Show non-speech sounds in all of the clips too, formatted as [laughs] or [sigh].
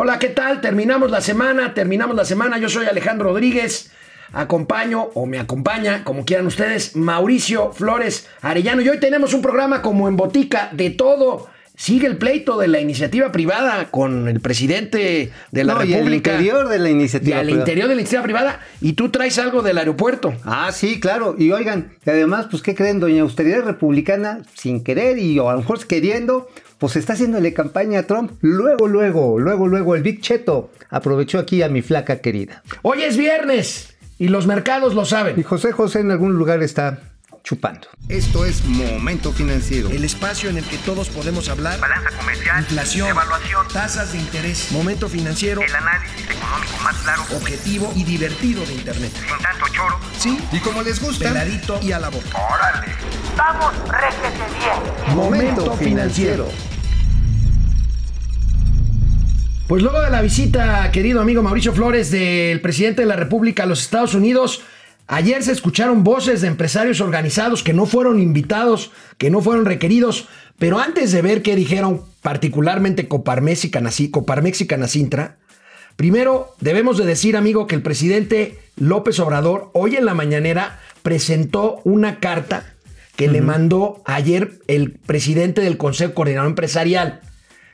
Hola, ¿qué tal? Terminamos la semana, terminamos la semana. Yo soy Alejandro Rodríguez. Acompaño o me acompaña, como quieran ustedes, Mauricio Flores Arellano. Y hoy tenemos un programa como en botica de todo. Sigue el pleito de la iniciativa privada con el presidente de la República. Y al interior de la iniciativa privada. interior de la iniciativa privada. Y tú traes algo del aeropuerto. Ah, sí, claro. Y oigan, además, pues, ¿qué creen? Doña Austeridad Republicana, sin querer y o a lo mejor queriendo, pues está haciéndole campaña a Trump. Luego, luego, luego, luego, el Big Cheto aprovechó aquí a mi flaca querida. Hoy es viernes y los mercados lo saben. Y José José en algún lugar está chupando. Esto es Momento Financiero. El espacio en el que todos podemos hablar. Balanza comercial. Inflación. Evaluación. Tasas de interés. Momento Financiero. El análisis económico más claro. Objetivo y divertido de Internet. Sin tanto choro. Sí. Y como les gusta. Peladito y a la boca. ¡Órale! ¡Vamos, réjete bien! Momento Financiero. Pues luego de la visita, querido amigo Mauricio Flores, del presidente de la República a los Estados Unidos, ayer se escucharon voces de empresarios organizados que no fueron invitados, que no fueron requeridos, pero antes de ver qué dijeron particularmente Coparmex y, Coparmex y Canacintra, primero debemos de decir, amigo, que el presidente López Obrador hoy en la mañanera presentó una carta que le mandó ayer el presidente del Consejo Coordinador Empresarial,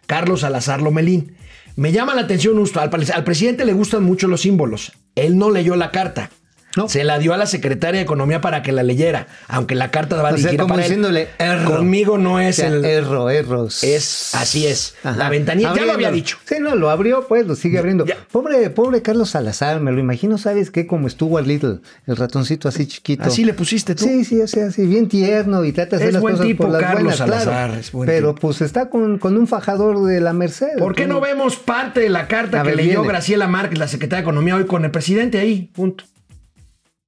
Carlos Salazar Lomelín. Me llama la atención justo, al, al presidente le gustan mucho los símbolos. Él no leyó la carta. Se la dio a la secretaria de Economía para que la leyera, aunque la carta va a decir como diciéndole, Conmigo no es el erro, erros. Es así es. La ventanilla ya lo había dicho. Sí, no, lo abrió, pues lo sigue abriendo. Pobre, pobre Carlos Salazar, me lo imagino, ¿sabes qué? Como estuvo al Little, el ratoncito así chiquito. Así le pusiste tú. Sí, sí, o sea, así bien tierno y trata de hacer las cosas por las Carlos buenas, Salazar, claro. Es buen pero pues está con, con, un fajador de la Merced. ¿Por qué no vemos parte de la carta que leyó Graciela Márquez, la secretaria de Economía, hoy con el presidente ahí? Punto.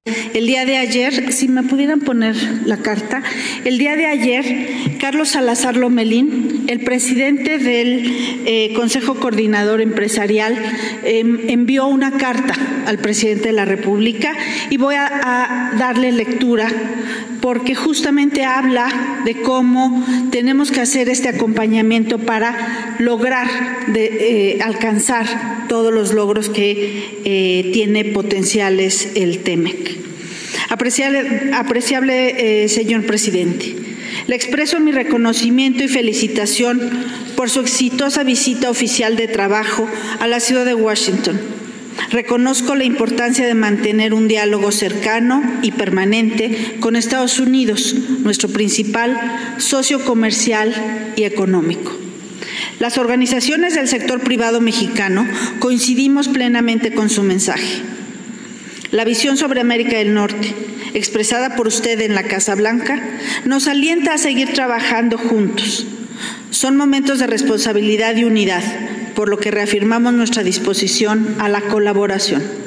El día de ayer, si me pudieran poner la carta, el día de ayer, Carlos Salazar Lomelín, el presidente del eh, Consejo Coordinador Empresarial, em, envió una carta al presidente de la República y voy a, darle lectura porque justamente habla de cómo tenemos que hacer este acompañamiento para lograr de, eh, alcanzar todos los logros que eh, tiene potenciales el TEMEC. Apreciable, apreciable eh, señor presidente, le expreso mi reconocimiento y felicitación por su exitosa visita oficial de trabajo a la ciudad de Washington. Reconozco la importancia de mantener un diálogo cercano y permanente con Estados Unidos, nuestro principal socio comercial y económico. Las organizaciones del sector privado mexicano coincidimos plenamente con su mensaje. La visión sobre América del Norte, expresada por usted en la Casa Blanca, nos alienta a seguir trabajando juntos. Son momentos de responsabilidad y unidad, por lo que reafirmamos nuestra disposición a la colaboración.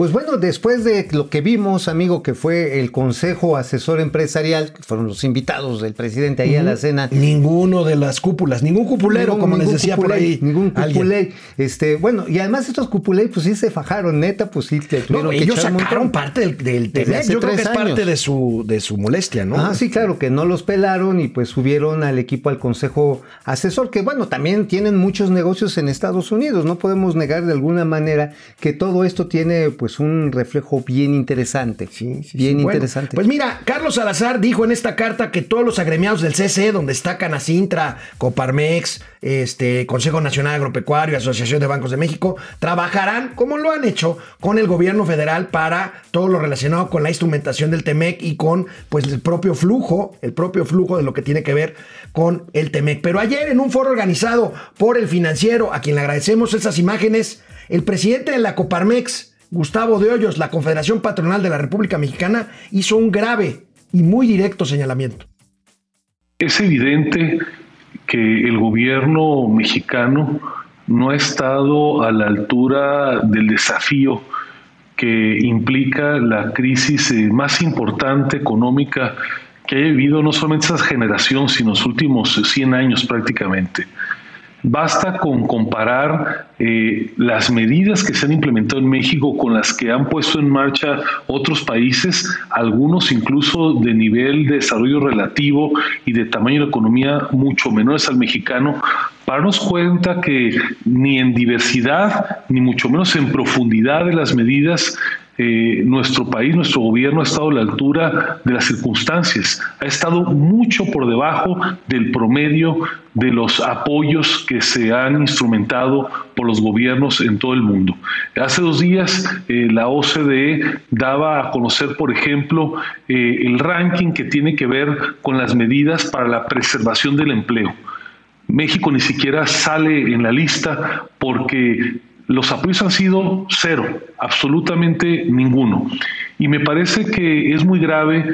Pues bueno, después de lo que vimos, amigo, que fue el Consejo Asesor Empresarial, que fueron los invitados del presidente ahí a la cena. Ninguno de las cúpulas, ningún cupulero, como les decía por ahí. Ningún cupulé. Este, bueno, y además estos cupulé, pues sí se fajaron, neta, pues sí. No, ellos sacaron parte del, del Yo creo que es parte de su, de su molestia, ¿no? Ah, sí, claro, que no los pelaron y pues subieron al equipo al Consejo Asesor, que bueno, también tienen muchos negocios en Estados Unidos. No podemos negar de alguna manera que todo esto tiene, pues, pues, un reflejo bien interesante. Sí, sí bien interesante. pues mira, Carlos Salazar dijo en esta carta que todos los agremiados del CCE, donde está Canacintra, Coparmex, este, Consejo Nacional Agropecuario, Asociación de Bancos de México, trabajarán, como lo han hecho, con el gobierno federal para todo lo relacionado con la instrumentación del TEMEC y con pues el propio flujo, el propio flujo de lo que tiene que ver con el TEMEC. Pero ayer en un foro organizado por el financiero, a quien le agradecemos esas imágenes, el presidente de la Coparmex, Gustavo de Hoyos, la Confederación Patronal de la República Mexicana, hizo un grave y muy directo señalamiento. Es evidente que el gobierno mexicano no ha estado a la altura del desafío que implica la crisis eh, más importante económica que haya vivido no solamente esa generación, sino los últimos 100 años prácticamente. Basta con comparar eh, las medidas que se han implementado en México con las que han puesto en marcha otros países, algunos incluso de nivel de desarrollo relativo y de tamaño de economía mucho menores al mexicano, para darnos cuenta que ni en diversidad, ni mucho menos en profundidad de las medidas, eh, nuestro país, nuestro gobierno ha estado a la altura de las circunstancias, ha estado mucho por debajo del promedio de los apoyos que se han instrumentado por los gobiernos en todo el mundo. Hace dos días eh, la OCDE daba a conocer, por ejemplo, eh, el ranking que tiene que ver con las medidas para la preservación del empleo. México ni siquiera sale en la lista porque los apoyos han sido cero, absolutamente ninguno. Y me parece que es muy grave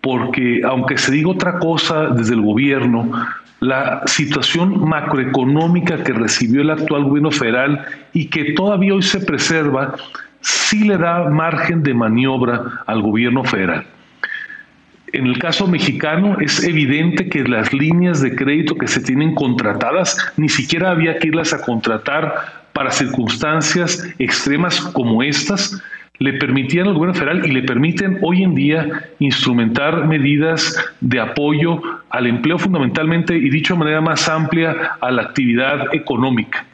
porque aunque se diga otra cosa desde el gobierno, la situación macroeconómica que recibió el actual gobierno federal y que todavía hoy se preserva, sí le da margen de maniobra al gobierno federal. En el caso mexicano es evidente que las líneas de crédito que se tienen contratadas ni siquiera había que irlas a contratar para circunstancias extremas como estas, le permitían al gobierno federal y le permiten hoy en día instrumentar medidas de apoyo al empleo fundamentalmente y dicho de manera más amplia a la actividad económica.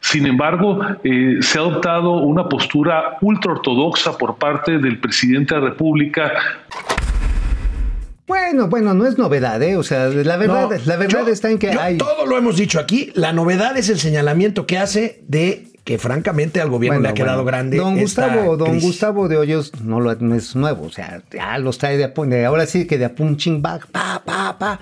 Sin embargo, eh, se ha adoptado una postura ultraortodoxa por parte del presidente de la República bueno, bueno, no es novedad, ¿eh? O sea, la verdad, No, la verdad yo- está en que yo hay. Todo lo hemos dicho aquí. La novedad es el señalamiento que hace de que francamente al gobierno le ha quedado bueno. grande. Don esta Gustavo, don crisis. Gustavo de Hoyos no, lo, no es nuevo, o sea, ya los trae de, de- ahora sí que de a punching bag, pa, pa, pa.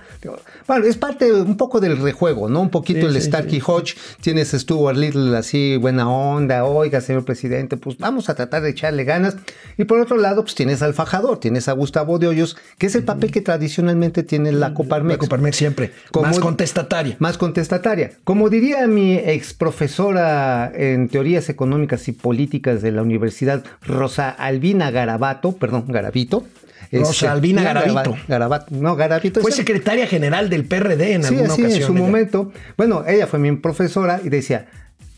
Bueno, es parte un poco del rejuego, ¿no? Un poquito Sí, el sí, Starkey Hodge, tienes a Stuart Little así, buena onda, oiga, señor presidente, pues vamos a tratar de echarle ganas. Y por otro lado, pues tienes al fajador, tienes a Gustavo de Hoyos, que es el papel que tradicionalmente tiene la Coparmex. La Coparmex siempre. Como- más contestataria. Más contestataria. Como diría mi ex profesora en teorías económicas y políticas de la Universidad, Rosa Albina Garabato, perdón, Garavito. Rosa Este, Albina ya, Garavito. Garabato, no, Garavito. Fue secretaria general del PRD en Sí, alguna así, ocasión. en su ella. momento. Bueno, ella fue mi profesora y decía,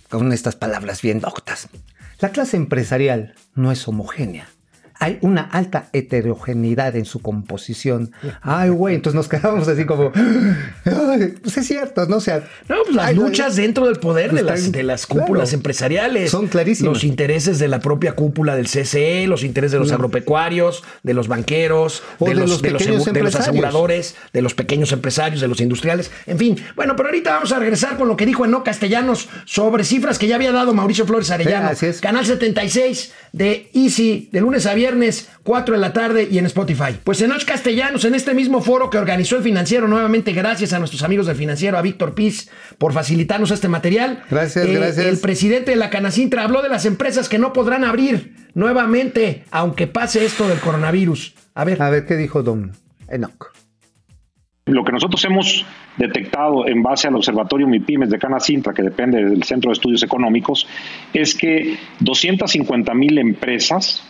con estas palabras bien doctas, la clase empresarial no es homogénea. Hay una alta heterogeneidad en su composición. Ay, güey, entonces nos quedábamos así como, "Ay, pues es cierto, ¿no? O sea, No, pues las luchas dentro del poder de Están- las, de las cúpulas claro. empresariales. Son clarísimas. Los intereses de la propia cúpula del CCE, los intereses de los agropecuarios, de los banqueros, de, de los, los de los de los aseguradores, de los pequeños empresarios, de los industriales. En fin, bueno, pero ahorita vamos a regresar con lo que dijo Eno Castellanos sobre cifras que ya había dado Mauricio Flores Arellano. Sí, así es. Canal 76 de Easy, de lunes a viernes, 4 de la tarde y en Spotify. Pues Enoch Castellanos, en este mismo foro que organizó el financiero, nuevamente gracias a nuestros amigos del financiero, a Víctor Piz, por facilitarnos este material. Gracias, gracias. El presidente de la Canacintra habló de las empresas que no podrán abrir nuevamente, aunque pase esto del coronavirus. A ver. a ver qué dijo Don Enoch. Lo que nosotros hemos detectado en base al Observatorio MIPIMES de Canacintra, que depende del Centro de Estudios Económicos, es que 250 mil empresas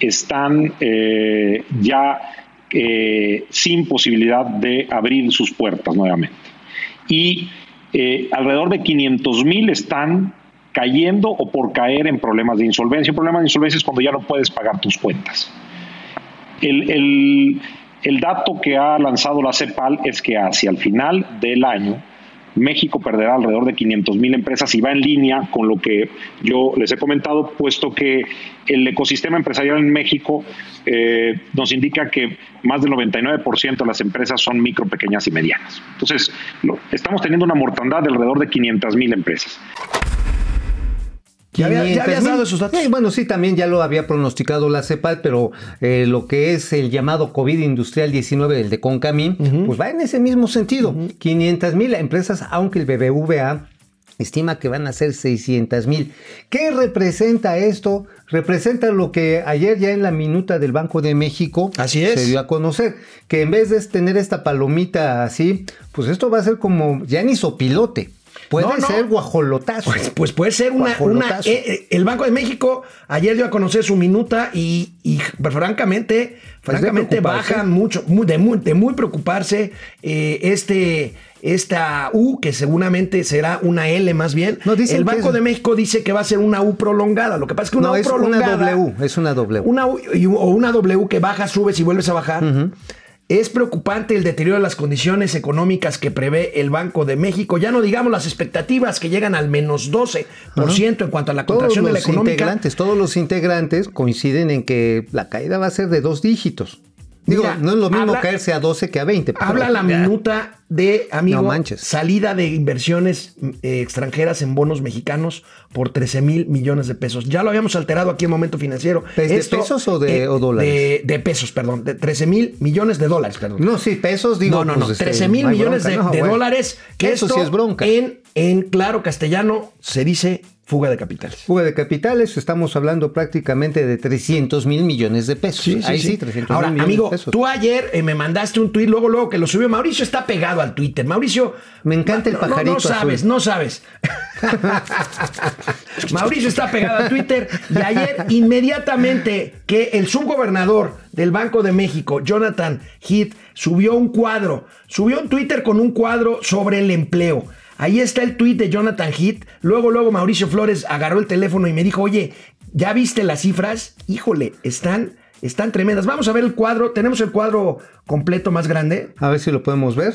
están eh, ya eh, sin posibilidad de abrir sus puertas nuevamente. Y eh, alrededor de 500 mil están cayendo o por caer en problemas de insolvencia. Un problema de insolvencia es cuando ya no puedes pagar tus cuentas. El, el- el dato que ha lanzado la CEPAL es que hacia el final del año México perderá alrededor de 500 mil empresas y va en línea con lo que yo les he comentado, puesto que el ecosistema empresarial en México eh, nos indica que más del 99% de las empresas son micro, pequeñas y medianas. Entonces, estamos teniendo una mortandad de alrededor de 500 mil empresas. Ya había- ya 500,000. habías dado esos datos. Sí, bueno, sí, también ya lo había pronosticado la CEPAL, pero eh, lo que es el llamado COVID industrial 19, el de Concamín, pues va en ese mismo sentido. 500 mil empresas, aunque el BBVA estima que van a ser 600 mil. ¿Qué representa esto? Representa lo que ayer ya en la minuta del Banco de México Así es. se dio a conocer, que en vez de tener esta palomita así, pues esto va a ser como ya ni sopilote. Puede No, no. ser guajolotazo. Pues, pues puede ser una. una eh, eh, el Banco de México ayer dio a conocer su minuta y, y, pues, francamente, francamente bajan mucho, muy- de, muy, de muy preocuparse eh, este. Esta U, que seguramente será una L más bien. No, el Banco es- de México dice que va a ser una U prolongada. Lo que pasa es que una no, U es una prolongada. W, es una W. Una U o una W que baja, subes y vuelves a bajar. Es preocupante el deterioro de las condiciones económicas que prevé el Banco de México. Ya no digamos las expectativas que llegan al menos 12% en cuanto a la Todos contracción de la integrantes, todos los integrantes coinciden en que la caída va a ser de dos dígitos. Digo, Mira, no es lo mismo habla- caerse a 12 que a 20. pero- Habla la minuta de, amigo, No salida de inversiones eh, extranjeras en bonos mexicanos por 13 mil millones de pesos. Ya lo habíamos alterado aquí en Momento Financiero. ¿Es de pesos o de- o dólares? De, de pesos, perdón. De 13 mil millones de dólares, perdón. No, sí, pesos, digo. no, no, no. pues, este, 13 mil no millones bronca, de, no, de dólares. Que Eso esto sí es bronca. En, en claro castellano se dice fuga de capitales. Fuga de capitales, estamos hablando prácticamente de 300 mil millones de pesos. Ahí sí, 300 Ahora, mil millones amigo, de pesos. tú ayer eh, me mandaste un tuit, luego, luego que lo subió. Mauricio está pegado al Twitter. Mauricio. Me encanta el no, no, pajarito No, sabes, azul. no sabes. [laughs] Mauricio está pegado al Twitter y ayer inmediatamente que el subgobernador del Banco de México, Jonathan Heath, subió un cuadro, subió un Twitter con un cuadro sobre el empleo. Ahí está el tweet de Jonathan Heath. Luego, luego Mauricio Flores agarró el teléfono y me dijo, oye, ¿ya viste las cifras? Híjole, están, están tremendas. Vamos a ver el cuadro. Tenemos el cuadro completo más grande. A ver si lo podemos ver.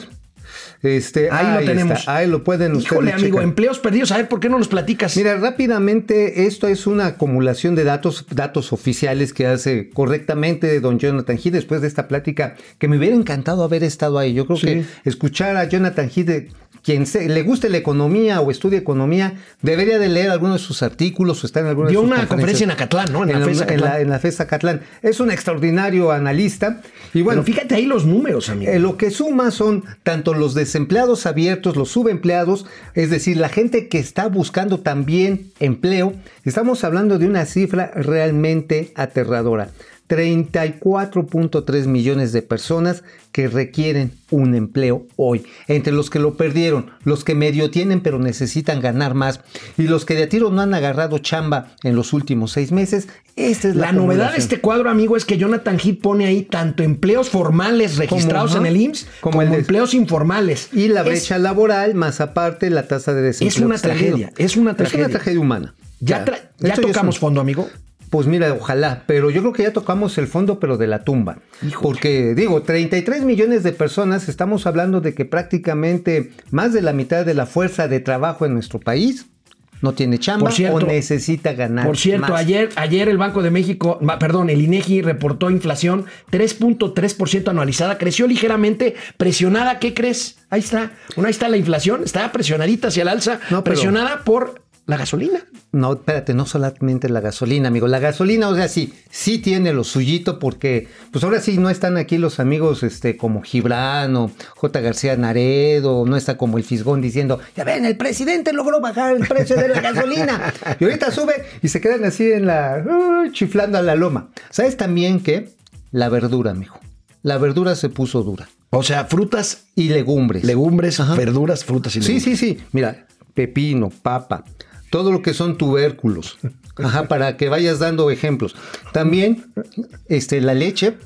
Este, Ahí, lo tenemos. está, ahí lo pueden Híjole, ustedes amigo, checar. empleos perdidos. A ver, ¿por qué no nos platicas? Mira, rápidamente, esto es una acumulación de datos, datos oficiales que hace correctamente don Jonathan Heath después de esta plática, que me hubiera encantado haber estado ahí. Yo creo Sí. que escuchar a Jonathan Heath, quien se- le guste la economía o estudie economía, debería de leer algunos de sus artículos o estar en alguna Dio de sus una conferencia en Acatlán, ¿no? En, En, la la, FES en Acatlán. la- en la Acatlán. Es un extraordinario analista. Y bueno, Pero fíjate ahí los números, amigo. eh, lo que suma son tanto los desempleados abiertos, los subempleados, es decir, la gente que está buscando también empleo. Estamos hablando de una cifra realmente aterradora. 34.3 millones de personas que requieren un empleo hoy. Entre los que lo perdieron, los que medio tienen pero necesitan ganar más y los que de a tiro no han agarrado chamba en los últimos seis meses. Esta es la, La novedad de este cuadro, amigo, es que Jonathan Heath pone ahí tanto empleos formales registrados en el IMSS como, como el de- empleos informales. Y la Es- brecha laboral, más aparte la tasa de desempleo. Es una tragedia, es una Es tragedia. una tragedia humana. ya es tocamos fondo, amigo. Pues mira, ojalá, pero yo creo que ya tocamos el fondo, pero de la tumba. Porque digo, 33 millones de personas, estamos hablando de que prácticamente más de la mitad de la fuerza de trabajo en nuestro país no tiene chamba cierto- o necesita ganar. Por cierto, más. ayer, ayer el Banco de México, perdón, el INEGI reportó inflación 3.3% anualizada, creció ligeramente, presionada, ¿qué crees? Ahí está, bueno, ahí está la inflación, está presionadita hacia el alza, No, presionada por la gasolina. No, espérate, no solamente la gasolina, amigo. La gasolina, o sea, sí, sí tiene lo suyito porque, pues ahora sí no están aquí los amigos este, como Gibran o J. García Naredo, no está como el Fisgón diciendo, ya ven, el presidente logró bajar el precio de la gasolina. [laughs] y ahorita sube y se quedan así en la, uh, chiflando a la loma. ¿Sabes también que la verdura, amigo? La verdura se puso dura. O sea, frutas, Y legumbres. legumbres, Ajá. verduras, frutas y Sí, legumbres. sí, sí. Mira, pepino, papa, todo lo que son tubérculos. [laughs] Ajá, para que vayas dando ejemplos. También, este, la leche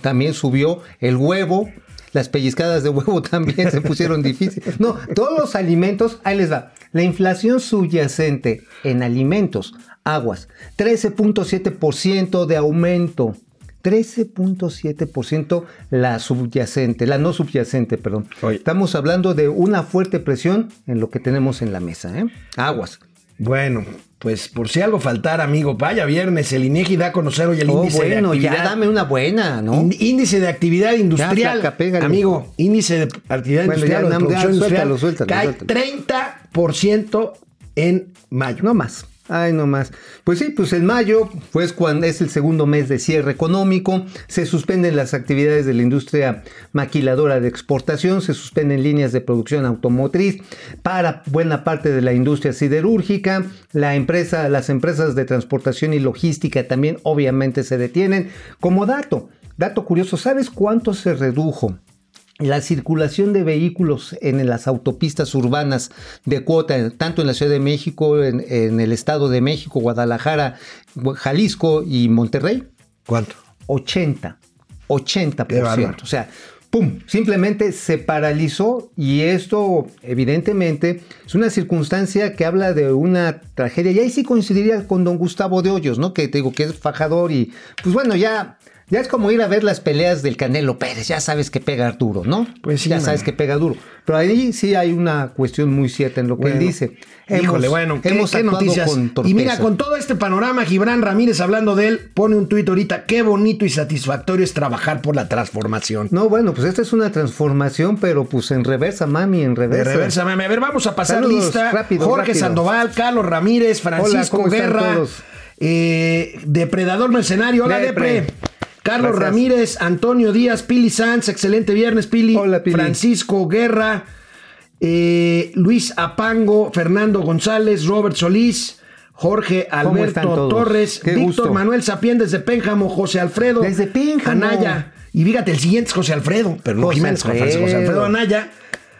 también subió, el huevo, las pellizcadas de huevo [laughs] también se pusieron difíciles. No, todos los alimentos, ahí les va. La inflación subyacente en alimentos, aguas, 13.7% de aumento. 13.7% la subyacente, la no subyacente, perdón. Oye. Estamos hablando de una fuerte presión en lo que tenemos en la mesa, ¿eh? Aguas. Bueno, pues por si algo faltara, amigo, vaya viernes, el INEGI da a conocer hoy el Oh, índice de bueno, actividad. ya dame una buena, ¿no? Ín- Índice de actividad industrial. flaca. Amigo, índice de actividad Bueno, industrial ya, de ya, producción suéltalo, industrial suéltalo, cae suéltalo. 30% en mayo. No más. Ay, no más. Pues sí, pues en mayo, pues cuando es el segundo mes de cierre económico, se suspenden las actividades de la industria maquiladora de exportación, se suspenden líneas de producción automotriz para buena parte de la industria siderúrgica, la empresa, las empresas de transportación y logística también obviamente se detienen. Como dato, dato curioso, ¿sabes cuánto se redujo la circulación de vehículos en las autopistas urbanas de cuota, tanto en la Ciudad de México, en, en el Estado de México, Guadalajara, Gua- Jalisco y Monterrey, ¿Cuánto? 80, 80%. Qué bárbaro. O sea, ¡pum! Simplemente se paralizó y esto evidentemente es una circunstancia que habla de una tragedia. Y ahí sí coincidiría con don Gustavo de Hoyos, ¿no? Que te digo que es fajador y pues bueno, ya Ya es como ir a ver las peleas del Canelo Pérez, ya sabes que pega duro, ¿no? Pues sí, Ya sabes que pega duro. Pero ahí sí hay una cuestión muy cierta en lo que Bueno, él dice. Híjole, Hemos- bueno, qué, hemos qué actuado noticias. con y mira, con todo este panorama, Gibran Ramírez hablando de él, pone un tuit ahorita, qué bonito y satisfactorio es trabajar por la transformación. No, bueno, pues esta es una transformación, pero pues en reversa, mami, en reversa. reversa, mami. A ver, vamos a pasar Saludos, lista. rápido, Jorge rápido. Sandoval, Carlos Ramírez, Francisco ¿cómo están Guerra, todos? eh, Depredador Mercenario. Hola, Depre. Depre. Carlos Gracias. Ramírez, Antonio Díaz, Pili Sanz, excelente viernes, Pili. Hola, Pili. Francisco Guerra, eh, Luis Apango, Fernando González, Robert Solís, Jorge ¿Cómo están Alberto? Torres, Qué Víctor gusto. Manuel Sapien desde Pénjamo, José Alfredo. Desde Pénjamo. Anaya. Y fíjate, el siguiente es José Alfredo, pero no José Jiménez, Alfredo. José Alfredo Anaya.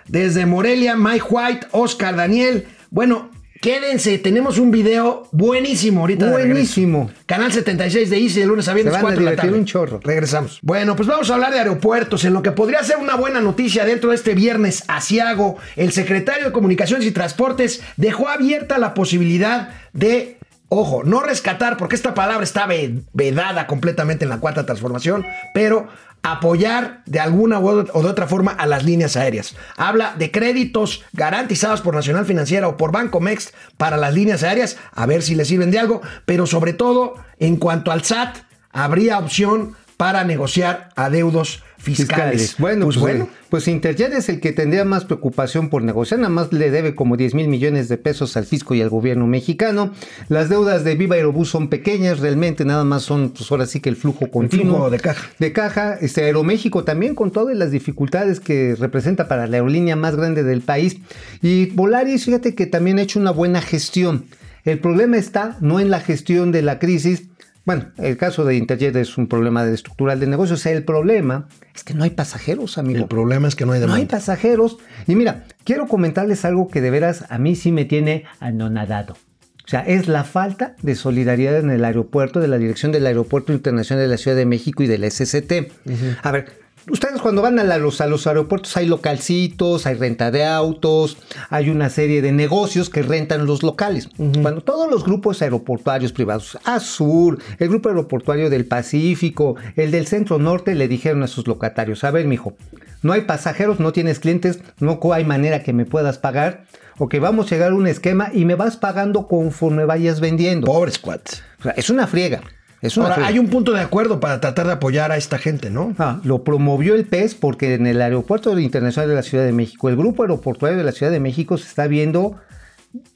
Desde Morelia, Mike White, Oscar Daniel. Bueno, quédense, tenemos un video buenísimo ahorita. Buenísimo. Canal 76 de Easy, de lunes a viernes, Se van a 4 de la tarde. un chorro. Regresamos. Bueno, pues vamos a hablar de aeropuertos. En lo que podría ser una buena noticia dentro de este viernes asiago, el secretario de Comunicaciones y Transportes dejó abierta la posibilidad de, ojo, no rescatar, porque esta palabra está ve- vedada completamente en la cuarta transformación, pero apoyar de alguna o de otra forma a las líneas aéreas. Habla de créditos garantizados por Nacional Financiera o por Banco Mex para las líneas aéreas, a ver si le sirven de algo, pero sobre todo en cuanto al SAT, habría opción para negociar adeudos fiscales. fiscales. Bueno, pues, pues, bueno. pues Interjet es el que tendría más preocupación por negociar, nada más le debe como 10 mil millones de pesos al fisco y al gobierno mexicano. Las deudas de Viva Aerobús son pequeñas, realmente nada más son, pues ahora sí que el flujo continuo. flujo de caja. De caja, este Aeroméxico también con todas las dificultades que representa para la aerolínea más grande del país. Y Volaris, fíjate que también ha hecho una buena gestión. El problema está no en la gestión de la crisis, bueno, el caso de Interjet es un problema de estructural de negocios. El problema es que no hay pasajeros, amigo. El problema es que no hay no hay demanda. pasajeros. Y mira, quiero comentarles algo que de veras a mí sí me tiene anonadado. O sea, es la falta de solidaridad en el aeropuerto, de la dirección del Aeropuerto Internacional de la Ciudad de México y del SCT. A ver, ustedes cuando van a, la- los, a los aeropuertos hay localcitos, hay renta de autos, hay una serie de negocios que rentan los locales. Bueno, todos los grupos aeroportuarios privados, Azur, el grupo aeroportuario del Pacífico, el del Centro Norte, le dijeron a sus locatarios, a ver, mijo, no hay pasajeros, no tienes clientes, no hay manera que me puedas pagar, o que vamos a llegar a un esquema y me vas pagando conforme vayas vendiendo. Pobres cuates. O sea, es una friega. Es una Ahora, hay un punto de acuerdo para tratar de apoyar a esta gente, ¿no? Ah, lo promovió el PES porque en el Aeropuerto Internacional de la Ciudad de México, el Grupo Aeroportuario de la Ciudad de México se está viendo,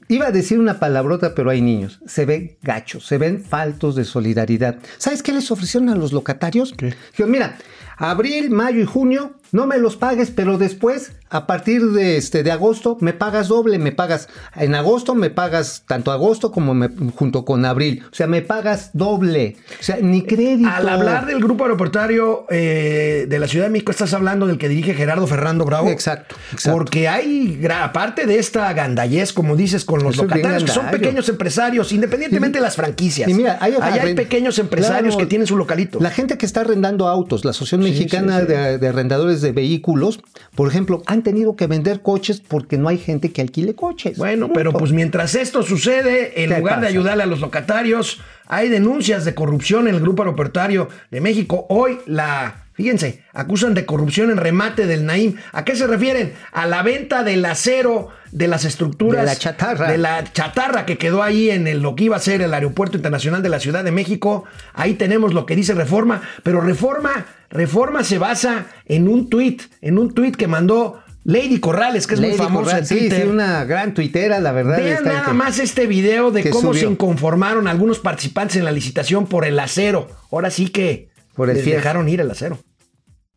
iba a decir una palabrota, pero hay niños, se ven gachos, se ven faltos de solidaridad. ¿Sabes qué les ofrecieron a los locatarios? Mira, abril, mayo y junio, no me los pagues, pero después, a partir de, este, de agosto, me pagas doble, me pagas, en agosto me pagas tanto agosto como me- junto con abril, o sea, me pagas doble, o sea, ni crédito. Al hablar del grupo aeroportuario eh, de la Ciudad de México, estás hablando del que dirige Gerardo Ferrando Bravo. Exacto, exacto. Porque hay, aparte de esta gandallez, como dices, con los Eso locatarios, que son pequeños empresarios, independientemente Y- de las franquicias. y mira, hay- hay pequeños empresarios Claro, que tienen su localito. La gente que está arrendando autos, la Asociación Sí, Mexicana sí, sí. De, de Arrendadores de Vehículos, por ejemplo, han tenido que vender coches porque no hay gente que alquile coches. Bueno, pero pues mientras esto sucede, en ¿Qué lugar de ayudarle a los locatarios, hay denuncias de corrupción en el grupo aeroportuario de México. Hoy la, fíjense, acusan de corrupción en remate del Naim. ¿A qué se refieren? A la venta del acero de las estructuras De la chatarra. de la chatarra que quedó ahí en el- lo que iba a ser el Aeropuerto Internacional de la Ciudad de México. Ahí tenemos lo que dice Reforma, pero Reforma, Reforma se basa en un tuit, en un tuit que mandó Lady Corrales, que es muy famosa Corral, en Twitter. sí, una gran tuitera, la verdad. Vean nada que- más este video de cómo se inconformaron algunos participantes en la licitación por el acero. Ahora sí que Por el les dejaron ir el acero.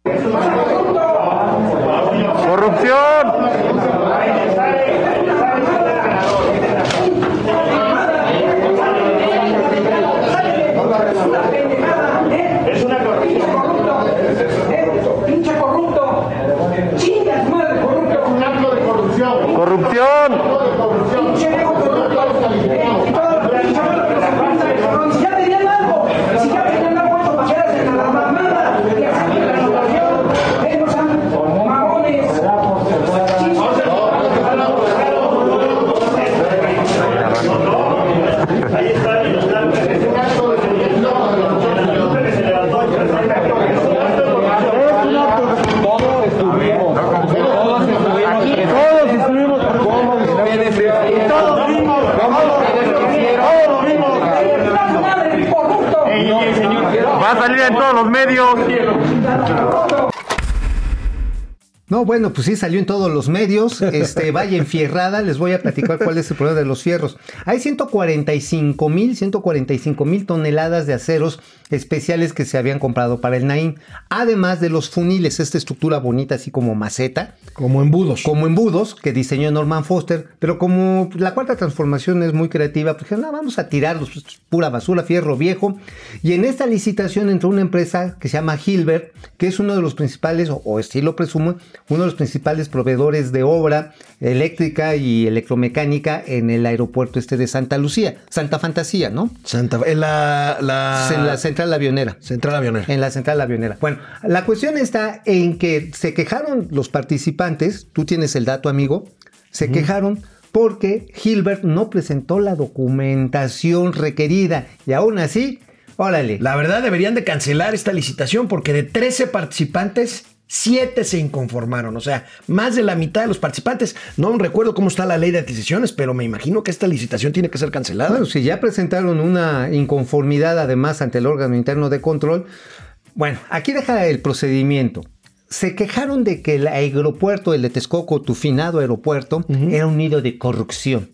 Es una corrupción. Pinche corrupto. Chingas madre corrupto. Un acto de corrupción. Corrupción. Pinche viejo corrupto. Y todos los pinchados que se pasan. Si ya tenían algo. Si ya tenían algo hecho para quedarse en la mamada. Que saquen la anotación. Ellos son mamones. Chingas. todos los medios. No, bueno, pues sí salió en todos los medios. Este, [laughs] vaya enfierrada, les voy a platicar cuál es el problema de los fierros. Hay 145 mil, 145 mil toneladas de aceros especiales que se habían comprado para el Naim. Además de los funiles, esta estructura bonita, así como maceta. Como embudos. Como embudos, que diseñó Norman Foster. Pero como la cuarta transformación es muy creativa, pues dijeron, no, vamos a tirarlos, pues, pura basura, fierro viejo. Y en esta licitación entró una empresa que se llama Hilbert, que es uno de los principales, o, o así lo presumo, uno de los principales proveedores de obra eléctrica y electromecánica en el aeropuerto este de Santa Lucía, Santa Fantasía, ¿no? Santa, en la, la, En la central avionera. central avionera. En la central avionera. Bueno, la cuestión está en que se quejaron los participantes, tú tienes el dato, amigo, se quejaron porque Hilbert no presentó la documentación requerida y aún así, órale. La verdad deberían de cancelar esta licitación porque de 13 participantes, 7 se inconformaron. O sea, más de la mitad de los participantes. No recuerdo cómo está la ley de adquisiciones, pero me imagino que esta licitación tiene que ser cancelada. Bueno, si ya presentaron una inconformidad además ante el órgano interno de control, bueno, aquí deja el procedimiento. Se quejaron de que el aeropuerto, el de Texcoco, tu finado aeropuerto, era un nido de corrupción.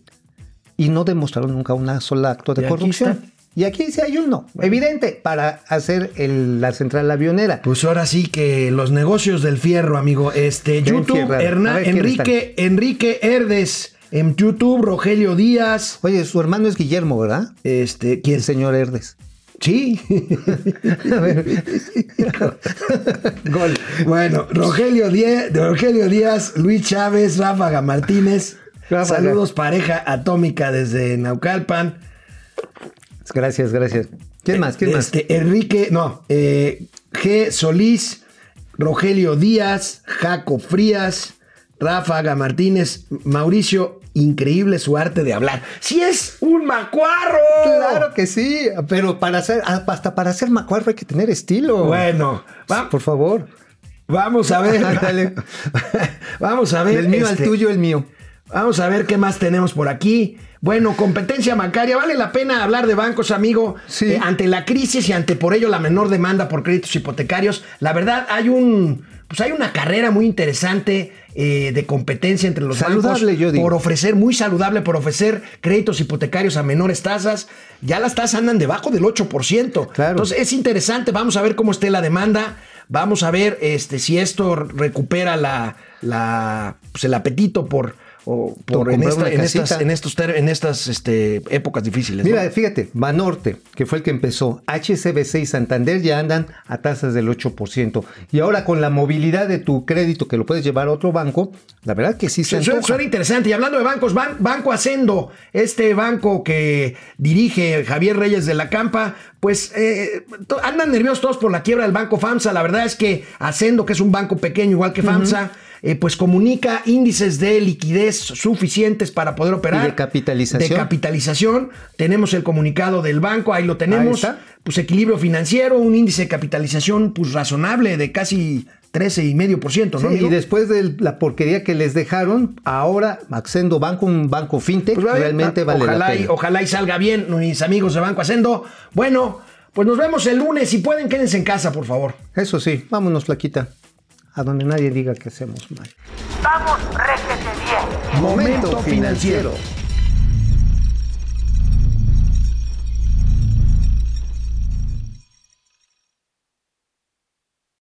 Y no demostraron nunca un solo acto de corrupción. está. Y aquí sí hay uno, evidente, para hacer el- la central avionera. Pues ahora sí que los negocios del fierro, amigo. Este, YouTube. Hernán- A ver, ¿quién Enrique, Enrique Herdes. En YouTube, Rogelio Díaz. Oye, su hermano es Guillermo, ¿verdad? Este, ¿quién? El señor Herdes. Sí. [laughs] [laughs] A ver. [laughs] Gol. Bueno, Rogelio Díaz, Rogelio Díaz, Luis Chávez, Ráfaga Martínez. Ráfaga. Saludos, pareja atómica desde Naucalpan. Gracias, gracias. ¿Quién más? ¿Quién más? Este, Enrique, no, eh, G. Solís, Rogelio Díaz, Jaco Frías, Ráfaga Martínez, Mauricio, increíble su arte de hablar. ¡Sí es un macuarro! Claro que sí, pero para hacer, ah, hasta para hacer macuarro hay que tener estilo. Bueno, va- por favor. vamos a ver. [laughs] Vamos a ver. Del mío este, al tuyo, el mío. Vamos a ver qué más tenemos por aquí. Bueno, competencia bancaria. Vale la pena hablar de bancos, amigo. Sí. Eh, ante la crisis y ante por ello la menor demanda por créditos hipotecarios, la verdad hay un, pues hay una carrera muy interesante eh, de competencia entre los Saludable, bancos yo digo. por ofrecer muy saludable por ofrecer créditos hipotecarios a menores tasas. Ya las tasas andan debajo del 8%. Claro. Entonces es interesante. Vamos a ver cómo esté la demanda. Vamos a ver este, si esto recupera la, la, pues, el apetito por, o por en, esta- en estas, en estos ter- en estas este, épocas difíciles. ¿no? Mira, fíjate, Banorte, que fue el que empezó, HSBC y Santander ya andan a tasas del 8%. Y ahora con la movilidad de tu crédito que lo puedes llevar a otro banco, la verdad que sí se Su- Suena, suena interesante. Y hablando de bancos, Ban- Banco Hacendo, este banco que dirige Javier Reyes de la Campa, pues eh, andan nerviosos todos por la quiebra del Banco FAMSA. La verdad es que Hacendo, que es un banco pequeño igual que FAMSA, eh, pues comunica índices de liquidez suficientes para poder operar. Y de capitalización. De capitalización. Tenemos el comunicado del banco, ahí lo tenemos. Ahí está. Pues equilibrio financiero, un índice de capitalización pues razonable de casi 13,5%, ¿no? Sí, y después de la porquería que les dejaron, ahora Accendo Banco, un banco fintech, Pues, realmente vale ojalá la y, pena. ojalá y salga bien, mis amigos de Banco Hacendo. Bueno, pues nos vemos el lunes. Si pueden, quédense en casa, por favor. Eso sí, vámonos, flaquita, a donde nadie diga que hacemos mal. Vamos, réjete bien. Momento financiero.